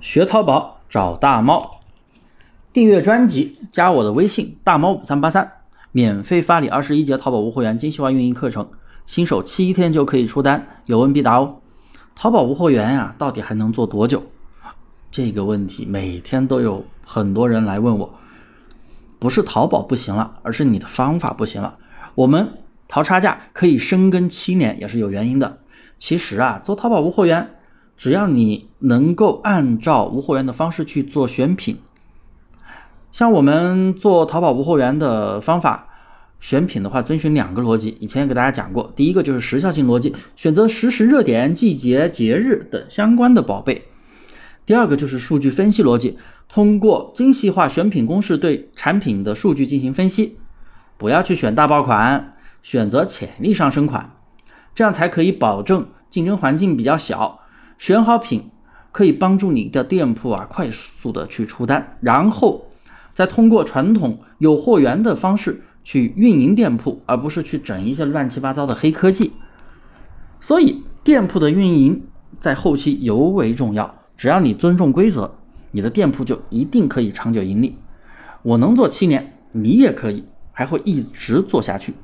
学淘宝找大猫，订阅专辑，加我的微信大猫五三八三，免费发你二十一节淘宝无货源精细化运营课程，新手七天就可以出单，有问必答哦。淘宝无货源呀，到底还能做多久？这个问题每天都有很多人来问我，不是淘宝不行了，而是你的方法不行了。我们淘差价可以深耕七年，也是有原因的。其实啊，做淘宝无货源。只要你能够按照无货源的方式去做选品，像我们做淘宝无货源的方法，选品的话遵循两个逻辑，以前也给大家讲过。第一个就是时效性逻辑，选择实时热点、季节、节日等相关的宝贝；第二个就是数据分析逻辑，通过精细化选品公式对产品的数据进行分析，不要去选大爆款，选择潜力上升款，这样才可以保证竞争环境比较小。选好品可以帮助你的店铺啊快速的去出单，然后再通过传统有货源的方式去运营店铺，而不是去整一些乱七八糟的黑科技。所以店铺的运营在后期尤为重要。只要你尊重规则，你的店铺就一定可以长久盈利。我能做七年，你也可以，还会一直做下去。